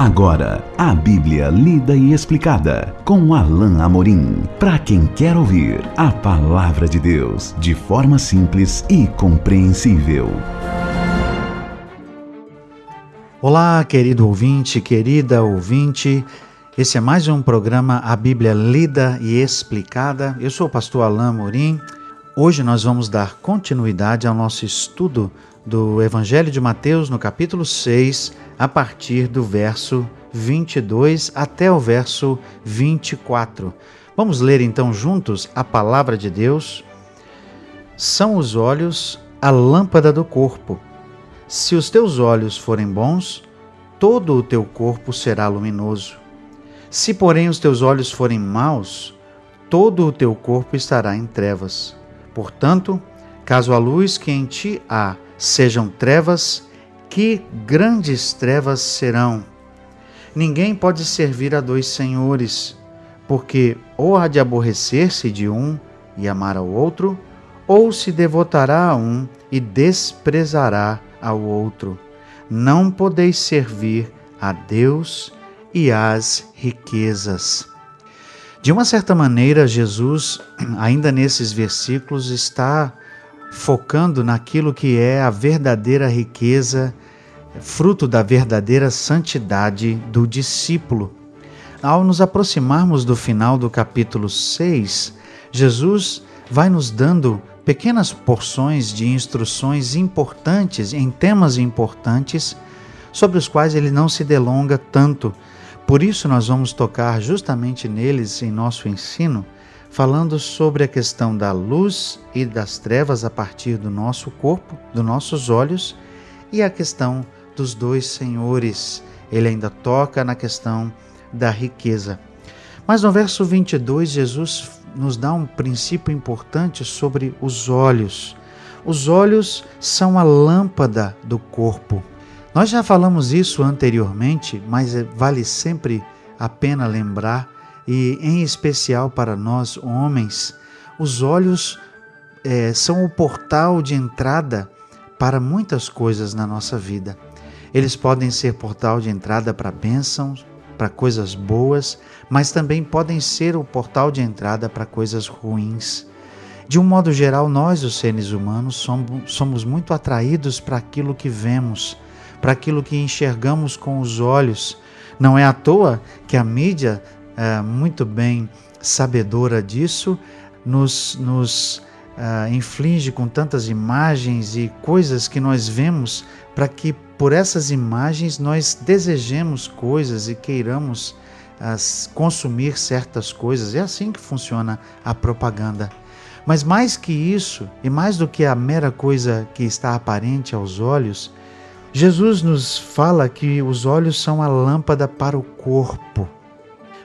Agora, a Bíblia lida e explicada com Alain Amorim. Para quem quer ouvir a palavra de Deus de forma simples e compreensível. Olá, querido ouvinte, querida ouvinte. Esse é mais um programa A Bíblia Lida e Explicada. Eu sou o pastor Alain Amorim. Hoje nós vamos dar continuidade ao nosso estudo do Evangelho de Mateus, no capítulo 6, a partir do verso 22 até o verso 24. Vamos ler então juntos a palavra de Deus. São os olhos a lâmpada do corpo. Se os teus olhos forem bons, todo o teu corpo será luminoso. Se, porém, os teus olhos forem maus, todo o teu corpo estará em trevas. Portanto, caso a luz que em ti há sejam trevas, que grandes trevas serão. Ninguém pode servir a dois senhores, porque ou há de aborrecer-se de um e amar ao outro, ou se devotará a um e desprezará ao outro. Não podeis servir a Deus e às riquezas. De uma certa maneira, Jesus, ainda nesses versículos, está focando naquilo que é a verdadeira riqueza, fruto da verdadeira santidade do discípulo. Ao nos aproximarmos do final do capítulo 6, Jesus vai nos dando pequenas porções de instruções importantes em temas importantes sobre os quais ele não se delonga tanto. Por isso, nós vamos tocar justamente neles em nosso ensino falando sobre a questão da luz e das trevas a partir do nosso corpo, dos nossos olhos, e a questão dos dois senhores. Ele ainda toca na questão da riqueza. Mas no verso 22, Jesus nos dá um princípio importante sobre os olhos. Os olhos são a lâmpada do corpo. Nós já falamos isso anteriormente, mas vale sempre a pena lembrar e, em especial para nós homens, os olhos é, são o portal de entrada para muitas coisas na nossa vida. Eles podem ser portal de entrada para bênçãos, para coisas boas, mas também podem ser o portal de entrada para coisas ruins. De um modo geral, nós, os seres humanos, somos, somos muito atraídos para aquilo que vemos, para aquilo que enxergamos com os olhos. Não é à toa que a mídia é, muito bem sabedora disso, nos, nos uh, inflige com tantas imagens e coisas que nós vemos para que por essas imagens nós desejemos coisas e queiramos uh, consumir certas coisas. É assim que funciona a propaganda. Mas mais que isso, e mais do que a mera coisa que está aparente aos olhos, Jesus nos fala que os olhos são a lâmpada para o corpo.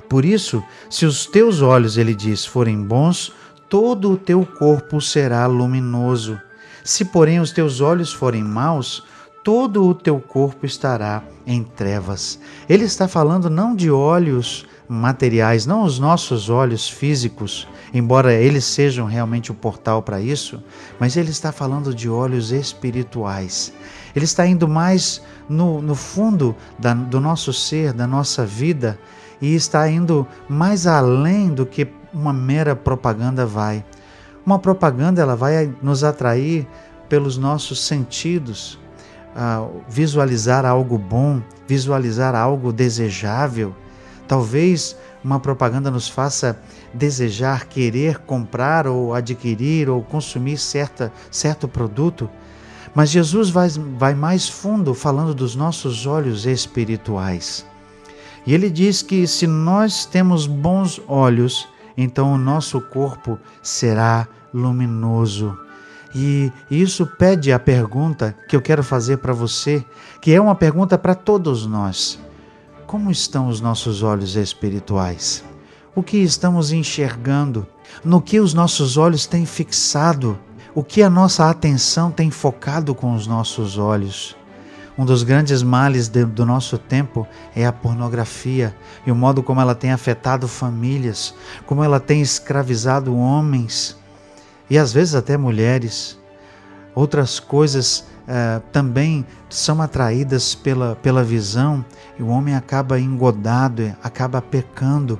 Por isso, se os teus olhos, ele diz, forem bons, todo o teu corpo será luminoso. Se, porém, os teus olhos forem maus, todo o teu corpo estará em trevas. Ele está falando não de olhos materiais, não os nossos olhos físicos, embora eles sejam realmente o portal para isso, mas ele está falando de olhos espirituais. Ele está indo mais no, no fundo da, do nosso ser, da nossa vida, e está indo mais além do que uma mera propaganda vai. Uma propaganda ela vai nos atrair pelos nossos sentidos, visualizar algo bom, visualizar algo desejável. Talvez uma propaganda nos faça desejar, querer comprar ou adquirir ou consumir certa, certo produto. Mas Jesus vai, vai mais fundo falando dos nossos olhos espirituais. E ele diz que se nós temos bons olhos, então o nosso corpo será luminoso. E isso pede a pergunta que eu quero fazer para você, que é uma pergunta para todos nós. Como estão os nossos olhos espirituais? O que estamos enxergando? No que os nossos olhos têm fixado? O que a nossa atenção tem focado com os nossos olhos? Um dos grandes males de, do nosso tempo é a pornografia e o modo como ela tem afetado famílias, como ela tem escravizado homens e às vezes até mulheres. Outras coisas uh, também são atraídas pela, pela visão e o homem acaba engodado, acaba pecando.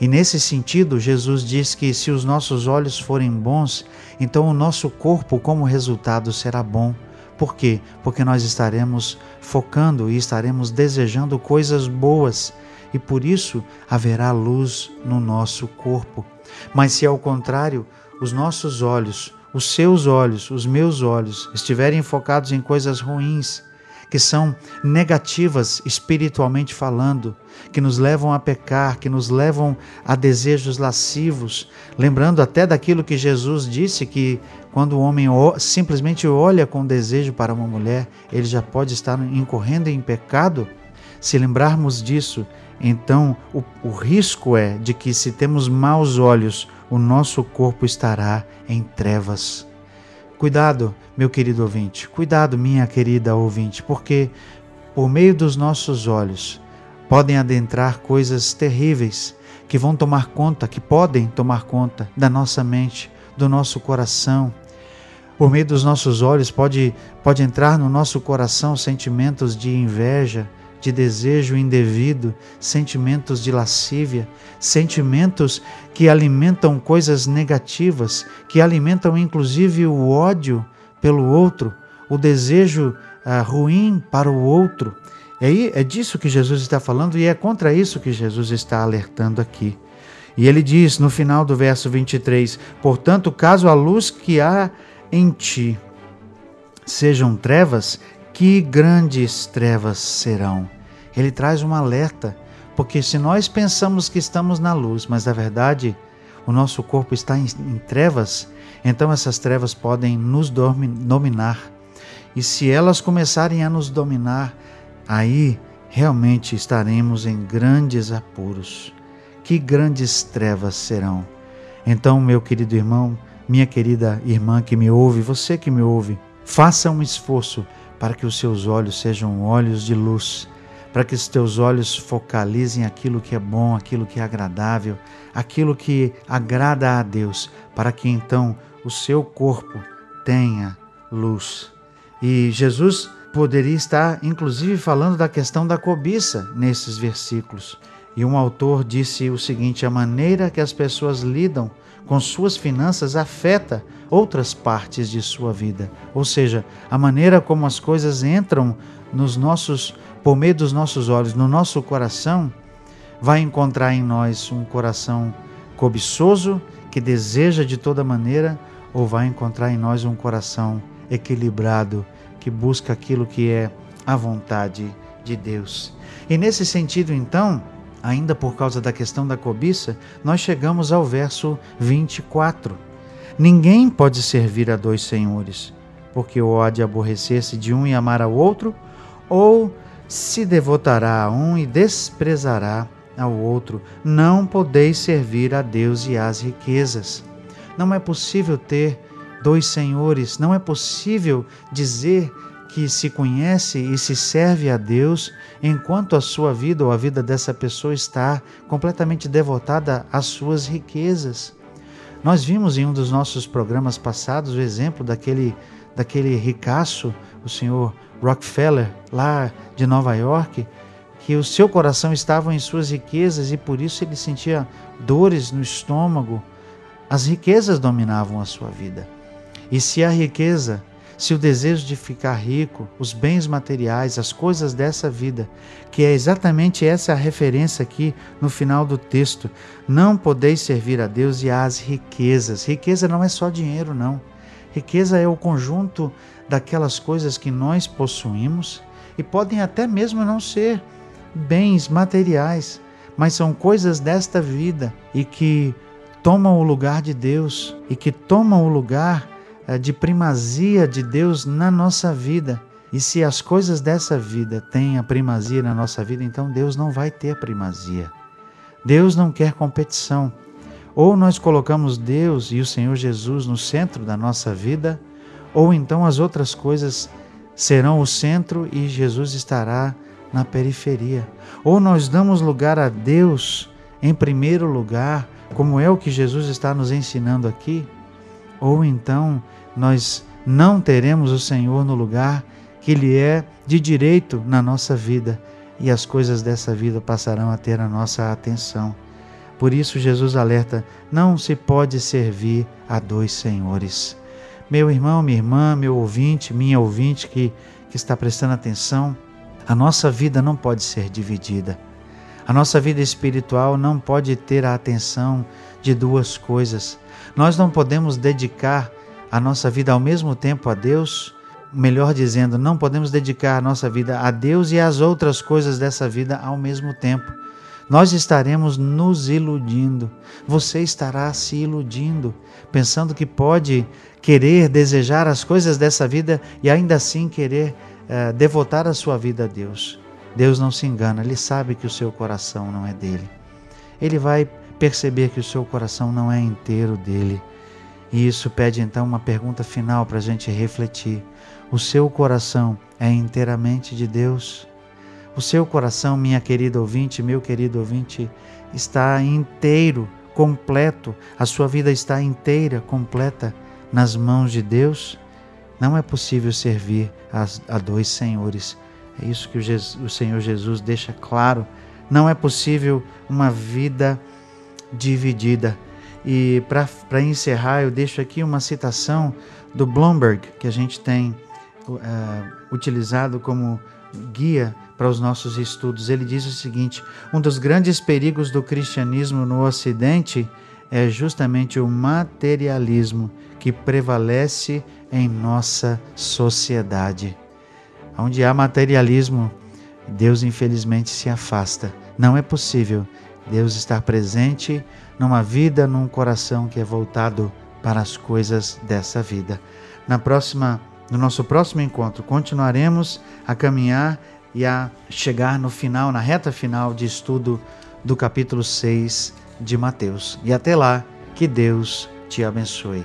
E nesse sentido, Jesus diz que se os nossos olhos forem bons, então o nosso corpo, como resultado, será bom. Por quê? Porque nós estaremos focando e estaremos desejando coisas boas e por isso haverá luz no nosso corpo. Mas se ao contrário, os nossos olhos, os seus olhos, os meus olhos estiverem focados em coisas ruins, que são negativas espiritualmente falando, que nos levam a pecar, que nos levam a desejos lascivos, lembrando até daquilo que Jesus disse que quando o homem simplesmente olha com desejo para uma mulher, ele já pode estar incorrendo em pecado. Se lembrarmos disso, então o, o risco é de que, se temos maus olhos, o nosso corpo estará em trevas. Cuidado, meu querido ouvinte, cuidado, minha querida ouvinte, porque por meio dos nossos olhos podem adentrar coisas terríveis que vão tomar conta, que podem tomar conta da nossa mente, do nosso coração. Por meio dos nossos olhos pode, pode entrar no nosso coração sentimentos de inveja, de desejo indevido, sentimentos de lascívia, sentimentos que alimentam coisas negativas, que alimentam inclusive o ódio pelo outro, o desejo ah, ruim para o outro. Aí é disso que Jesus está falando e é contra isso que Jesus está alertando aqui. E ele diz no final do verso 23: Portanto, caso a luz que há em ti sejam trevas, que grandes trevas serão. Ele traz um alerta, porque se nós pensamos que estamos na luz, mas na verdade o nosso corpo está em, em trevas, então essas trevas podem nos dominar. E se elas começarem a nos dominar, aí realmente estaremos em grandes apuros. Que grandes trevas serão. Então, meu querido irmão, minha querida irmã que me ouve, você que me ouve, faça um esforço para que os seus olhos sejam olhos de luz, para que os teus olhos focalizem aquilo que é bom, aquilo que é agradável, aquilo que agrada a Deus, para que então o seu corpo tenha luz. E Jesus poderia estar inclusive falando da questão da cobiça nesses versículos. E um autor disse o seguinte: a maneira que as pessoas lidam com suas finanças afeta outras partes de sua vida. Ou seja, a maneira como as coisas entram nos nossos por meio dos nossos olhos, no nosso coração, vai encontrar em nós um coração cobiçoso que deseja de toda maneira ou vai encontrar em nós um coração equilibrado que busca aquilo que é a vontade de Deus. E nesse sentido, então, ainda por causa da questão da cobiça, nós chegamos ao verso 24. Ninguém pode servir a dois senhores, porque ou há de aborrecer-se de um e amar ao outro, ou se devotará a um e desprezará ao outro. Não podeis servir a Deus e às riquezas. Não é possível ter dois senhores, não é possível dizer que se conhece e se serve a Deus enquanto a sua vida ou a vida dessa pessoa está completamente devotada às suas riquezas. Nós vimos em um dos nossos programas passados o exemplo daquele, daquele ricaço, o senhor Rockefeller, lá de Nova York, que o seu coração estava em suas riquezas e por isso ele sentia dores no estômago. As riquezas dominavam a sua vida. E se a riqueza se o desejo de ficar rico, os bens materiais, as coisas dessa vida, que é exatamente essa a referência aqui no final do texto, não podeis servir a Deus e às riquezas. Riqueza não é só dinheiro, não. Riqueza é o conjunto daquelas coisas que nós possuímos e podem até mesmo não ser bens materiais, mas são coisas desta vida e que tomam o lugar de Deus e que tomam o lugar de primazia de Deus na nossa vida. E se as coisas dessa vida têm a primazia na nossa vida, então Deus não vai ter primazia. Deus não quer competição. Ou nós colocamos Deus e o Senhor Jesus no centro da nossa vida, ou então as outras coisas serão o centro e Jesus estará na periferia. Ou nós damos lugar a Deus em primeiro lugar, como é o que Jesus está nos ensinando aqui, ou então nós não teremos o Senhor no lugar que lhe é de direito na nossa vida e as coisas dessa vida passarão a ter a nossa atenção. Por isso, Jesus alerta: não se pode servir a dois senhores. Meu irmão, minha irmã, meu ouvinte, minha ouvinte que, que está prestando atenção, a nossa vida não pode ser dividida. A nossa vida espiritual não pode ter a atenção de duas coisas. Nós não podemos dedicar a nossa vida ao mesmo tempo a Deus, melhor dizendo, não podemos dedicar a nossa vida a Deus e às outras coisas dessa vida ao mesmo tempo. Nós estaremos nos iludindo. Você estará se iludindo, pensando que pode querer, desejar as coisas dessa vida e ainda assim querer uh, devotar a sua vida a Deus. Deus não se engana, Ele sabe que o seu coração não é dele. Ele vai perceber que o seu coração não é inteiro dele. E isso pede então uma pergunta final para a gente refletir. O seu coração é inteiramente de Deus? O seu coração, minha querida ouvinte, meu querido ouvinte, está inteiro, completo, a sua vida está inteira, completa nas mãos de Deus? Não é possível servir a, dois senhores. É isso que o Senhor Jesus deixa claro. Não é possível uma vida dividida. E para encerrar, eu deixo aqui uma citação do Bloomberg, que a gente tem uh, utilizado como guia para os nossos estudos. Ele diz o seguinte: um dos grandes perigos do cristianismo no Ocidente é justamente o materialismo que prevalece em nossa sociedade. Onde há materialismo, Deus infelizmente se afasta. Não é possível Deus estar presente numa vida, num coração que é voltado para as coisas dessa vida. Na próxima, no nosso próximo encontro, continuaremos a caminhar e a chegar no final, na reta final de estudo do capítulo 6 de Mateus. E até lá, que Deus te abençoe.